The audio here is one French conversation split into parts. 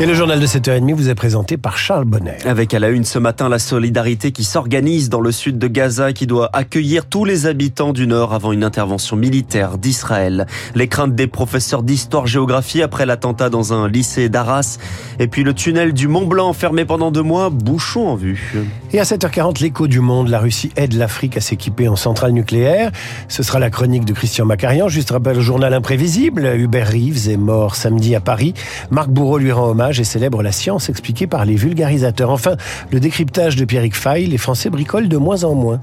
Et le journal de 7h30 vous est présenté par Charles Bonnet. Avec à la une ce matin la solidarité qui s'organise dans le sud de Gaza qui doit accueillir tous les habitants du nord avant une intervention militaire d'Israël. Les craintes des professeurs d'histoire-géographie après l'attentat dans un lycée d'Arras. Et puis le tunnel du Mont Blanc fermé pendant deux mois, bouchon en vue. Et à 7h40, l'écho du monde, la Russie aide l'Afrique à s'équiper en centrale nucléaire. Ce sera la chronique de Christian Macarian. Juste rappel journal imprévisible. Hubert Reeves est mort samedi à Paris. Marc Bourreau lui rend hommage et célèbre la science expliquée par les vulgarisateurs. Enfin, le décryptage de Pierrick Fay, les Français bricolent de moins en moins.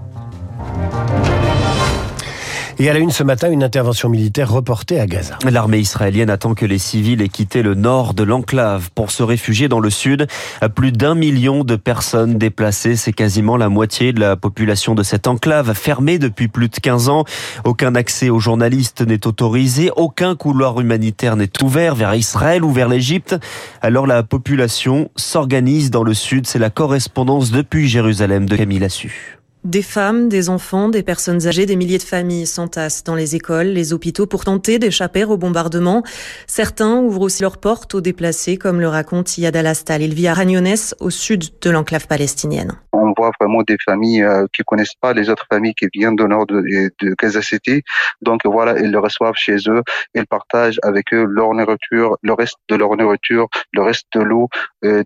Et à la une ce matin, une intervention militaire reportée à Gaza. L'armée israélienne attend que les civils aient quitté le nord de l'enclave pour se réfugier dans le sud. Plus d'un million de personnes déplacées, c'est quasiment la moitié de la population de cette enclave fermée depuis plus de 15 ans. Aucun accès aux journalistes n'est autorisé, aucun couloir humanitaire n'est ouvert vers Israël ou vers l'Égypte. Alors la population s'organise dans le sud. C'est la correspondance depuis Jérusalem de Camille Lassu. Des femmes, des enfants, des personnes âgées, des milliers de familles s'entassent dans les écoles, les hôpitaux pour tenter d'échapper au bombardement. Certains ouvrent aussi leurs portes aux déplacés, comme le raconte Yad Al-Astal. Il vit à Ragnones, au sud de l'enclave palestinienne. Voit vraiment des familles euh, qui connaissent pas les autres familles qui viennent du nord de, de Gaza City. Donc voilà, ils le reçoivent chez eux, ils partagent avec eux leur nourriture, le reste de leur nourriture, le reste de l'eau.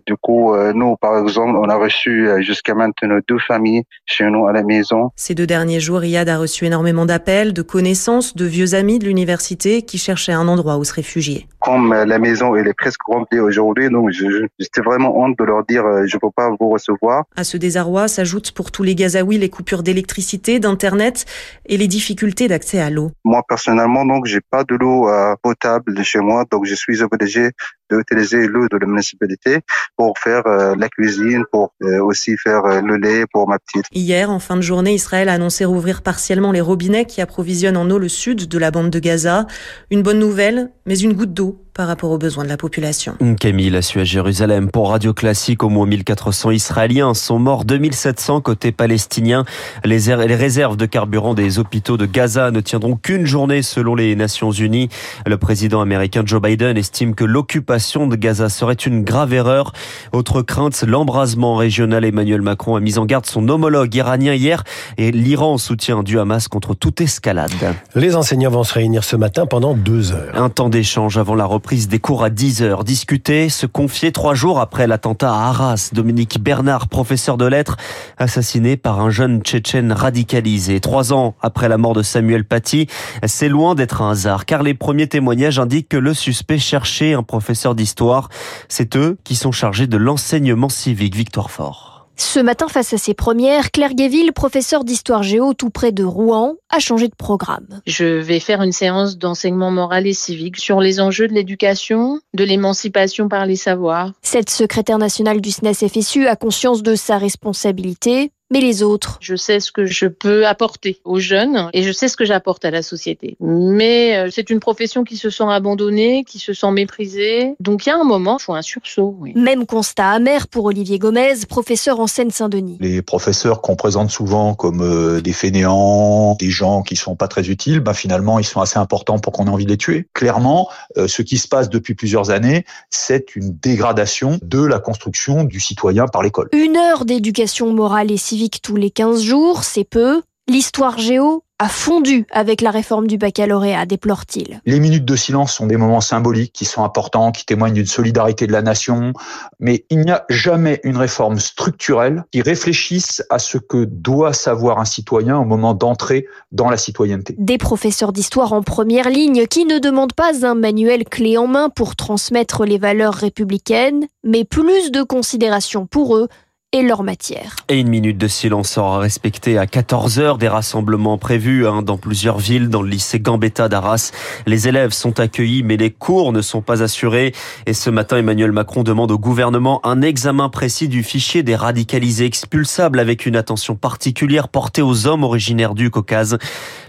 Du coup, euh, nous, par exemple, on a reçu euh, jusqu'à maintenant deux familles chez nous à la maison. Ces deux derniers jours, Riyad a reçu énormément d'appels, de connaissances, de vieux amis de l'université qui cherchaient un endroit où se réfugier. Comme la maison elle est presque remplie aujourd'hui, donc j'étais vraiment honte de leur dire je peux pas vous recevoir. À ce désarroi s'ajoutent pour tous les Gazaouis les coupures d'électricité, d'internet et les difficultés d'accès à l'eau. Moi personnellement, donc j'ai pas de l'eau potable de chez moi, donc je suis obligé d'utiliser l'eau de la municipalité pour faire la cuisine, pour aussi faire le lait pour ma petite. Hier, en fin de journée, Israël a annoncé rouvrir partiellement les robinets qui approvisionnent en eau le sud de la bande de Gaza. Une bonne nouvelle, mais une goutte d'eau par rapport aux besoins de la population. Camille a su à Jérusalem pour Radio Classique. Au moins 1400 Israéliens sont morts, 2700 côté palestinien. Les, les réserves de carburant des hôpitaux de Gaza ne tiendront qu'une journée selon les Nations Unies. Le président américain Joe Biden estime que l'occupation de Gaza serait une grave erreur. Autre crainte, l'embrasement régional. Emmanuel Macron a mis en garde son homologue iranien hier et l'Iran soutient du Hamas contre toute escalade. Les enseignants vont se réunir ce matin pendant deux heures. Un temps d'échange avant la reprise des cours à 10 heures. Discuter, se confier trois jours après l'attentat à Arras. Dominique Bernard, professeur de lettres, assassiné par un jeune tchétchène radicalisé. Trois ans après la mort de Samuel Paty, c'est loin d'être un hasard, car les premiers témoignages indiquent que le suspect cherchait un professeur d'histoire. C'est eux qui sont chargés de l'enseignement civique. Victoire Fort. Ce matin, face à ses premières, Claire Guéville, professeure d'histoire géo tout près de Rouen, a changé de programme. Je vais faire une séance d'enseignement moral et civique sur les enjeux de l'éducation, de l'émancipation par les savoirs. Cette secrétaire nationale du SNES FSU a conscience de sa responsabilité mais les autres Je sais ce que je peux apporter aux jeunes et je sais ce que j'apporte à la société. Mais c'est une profession qui se sent abandonnée, qui se sent méprisée. Donc il y a un moment, il faut un sursaut. Oui. Même constat amer pour Olivier Gomez, professeur en Seine-Saint-Denis. Les professeurs qu'on présente souvent comme euh, des fainéants, des gens qui sont pas très utiles, ben finalement ils sont assez importants pour qu'on ait envie de les tuer. Clairement, euh, ce qui se passe depuis plusieurs années, c'est une dégradation de la construction du citoyen par l'école. Une heure d'éducation morale et civique tous les 15 jours, c'est peu. L'histoire géo a fondu avec la réforme du baccalauréat, déplore-t-il. Les minutes de silence sont des moments symboliques qui sont importants, qui témoignent d'une solidarité de la nation, mais il n'y a jamais une réforme structurelle qui réfléchisse à ce que doit savoir un citoyen au moment d'entrer dans la citoyenneté. Des professeurs d'histoire en première ligne qui ne demandent pas un manuel clé en main pour transmettre les valeurs républicaines, mais plus de considération pour eux et leur matière. Et une minute de silence sera respectée à 14h. Des rassemblements prévus hein, dans plusieurs villes, dans le lycée Gambetta d'Arras. Les élèves sont accueillis, mais les cours ne sont pas assurés. Et ce matin, Emmanuel Macron demande au gouvernement un examen précis du fichier des radicalisés expulsables avec une attention particulière portée aux hommes originaires du Caucase.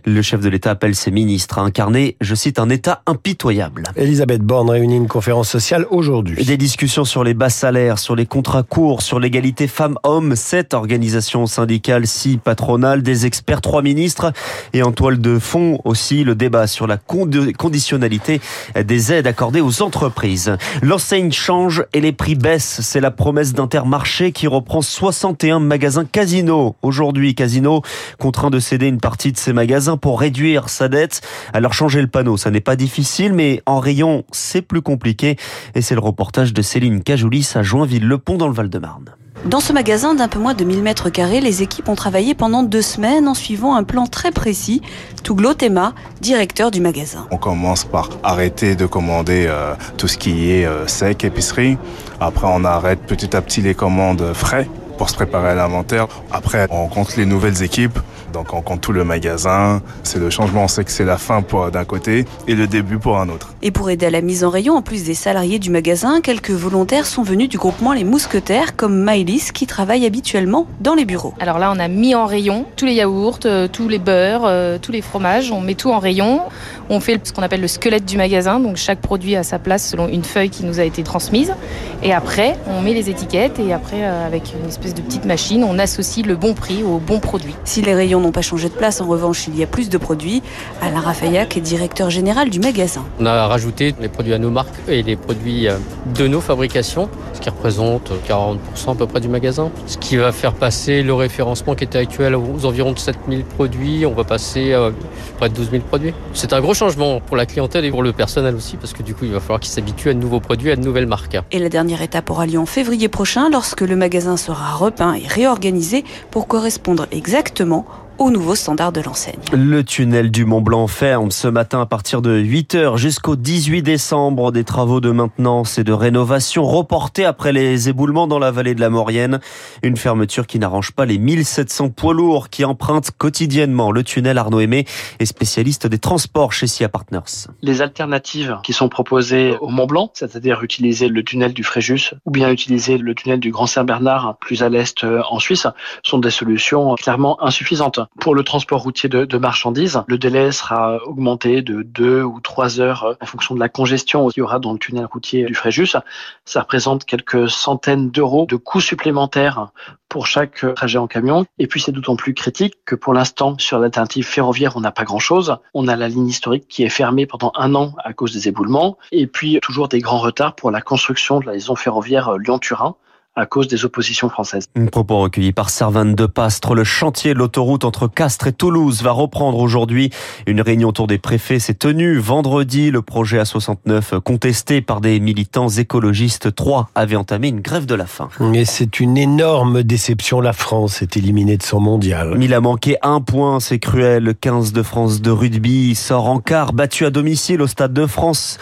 Le chef de l'État appelle ses ministres à incarner, je cite, un État impitoyable. Elisabeth Borne réunit une conférence sociale aujourd'hui. Des discussions sur les bas salaires, sur les contrats courts, sur l'égalité femmes, hommes, sept organisations syndicales, six patronales, des experts, trois ministres et en toile de fond aussi le débat sur la conditionnalité des aides accordées aux entreprises. L'enseigne change et les prix baissent. C'est la promesse d'Intermarché qui reprend 61 magasins Casino. Aujourd'hui, Casino contraint de céder une partie de ses magasins pour réduire sa dette. Alors changer le panneau, ça n'est pas difficile, mais en rayon, c'est plus compliqué. Et c'est le reportage de Céline Cajoulis à Joinville-le-Pont dans le Val-de-Marne. Dans ce magasin d'un peu moins de 1000 mètres carrés, les équipes ont travaillé pendant deux semaines en suivant un plan très précis. Touglo Tema, directeur du magasin. On commence par arrêter de commander euh, tout ce qui est euh, sec, épicerie. Après, on arrête petit à petit les commandes frais pour se préparer à l'inventaire. Après, on compte les nouvelles équipes. Donc on compte tout le magasin. C'est le changement, on sait que c'est la fin pour d'un côté et le début pour un autre. Et pour aider à la mise en rayon, en plus des salariés du magasin, quelques volontaires sont venus du groupement Les Mousquetaires, comme Maëlys, qui travaille habituellement dans les bureaux. Alors là, on a mis en rayon tous les yaourts, euh, tous les beurres, euh, tous les fromages. On met tout en rayon. On fait ce qu'on appelle le squelette du magasin. Donc chaque produit a sa place selon une feuille qui nous a été transmise. Et après, on met les étiquettes et après, euh, avec une espèce de petite machine, on associe le bon prix au bon produit. Si les rayons n'ont pas changé de place, en revanche, il y a plus de produits. Alain Rafaillac est directeur général du magasin. On a rajouté les produits à nos marques et les produits euh, de nos fabrications, ce qui représente 40% à peu près du magasin. Ce qui va faire passer le référencement qui était actuel aux environs de 7000 produits, on va passer à près de 12 000 produits. C'est un gros changement pour la clientèle et pour le personnel aussi, parce que du coup, il va falloir qu'ils s'habituent à de nouveaux produits, à de nouvelles marques. Et la dernière étape aura lieu en février prochain, lorsque le magasin sera repeint et réorganisé pour correspondre exactement aux nouveaux standards de l'enseigne. Le tunnel du Mont Blanc ferme ce matin à partir de 8h jusqu'au 18 décembre. Des travaux de maintenance et de rénovation reportés après les éboulements dans la vallée de la Maurienne. Une fermeture qui n'arrange pas les 1700 poids lourds qui empruntent quotidiennement le tunnel. Arnaud Aimé est spécialiste des transports chez SIA Partners. Les alternatives qui sont proposées au Mont Blanc, c'est-à-dire utiliser le tunnel du Fréjus ou bien utiliser le tunnel du Grand Saint-Bernard plus à l'est euh, en Suisse, sont des solutions clairement insuffisantes. Pour le transport routier de, marchandises, le délai sera augmenté de deux ou trois heures euh, en fonction de la congestion qu'il y aura dans le tunnel routier du Fréjus. Ça représente quelques centaines d'euros de coûts supplémentaires pour chaque euh, trajet en camion. Et puis c'est d'autant plus critique que pour l'instant, sur l'alternative ferroviaire, on n'a pas grand-chose. On a la ligne historique qui est fermée pendant un an à cause des éboulements. Et puis toujours des grands retards pour la construction de la liaison ferroviaire euh, Lyon-Turin à cause des oppositions françaises. Un propos recueilli par Servane de Pastre. Le chantier de l'autoroute entre Castres et Toulouse va reprendre aujourd'hui. Une réunion autour des préfets s'est tenue vendredi. Le projet A69 contesté par des militants écologistes 3 avait entamé une grève de la faim. Et c'est une énorme déception. La France est éliminée de son mondial. Il a manqué un point, c'est cruel. Le 15 de France de rugby sort en quart, battu à domicile au Stade de France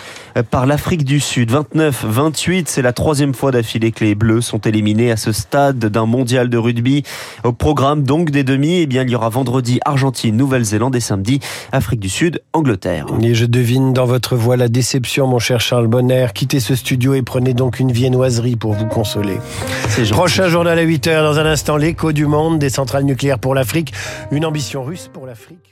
par l'Afrique du Sud. 29-28, c'est la troisième fois d'affilée que les Bleus sont éliminés à ce stade d'un mondial de rugby. Au programme donc des demi, eh bien, il y aura vendredi Argentine, Nouvelle-Zélande et samedi Afrique du Sud, Angleterre. Et je devine dans votre voix la déception, mon cher Charles Bonner. Quittez ce studio et prenez donc une viennoiserie pour vous consoler. Prochain journal à 8h, dans un instant, l'écho du monde des centrales nucléaires pour l'Afrique. Une ambition russe pour l'Afrique.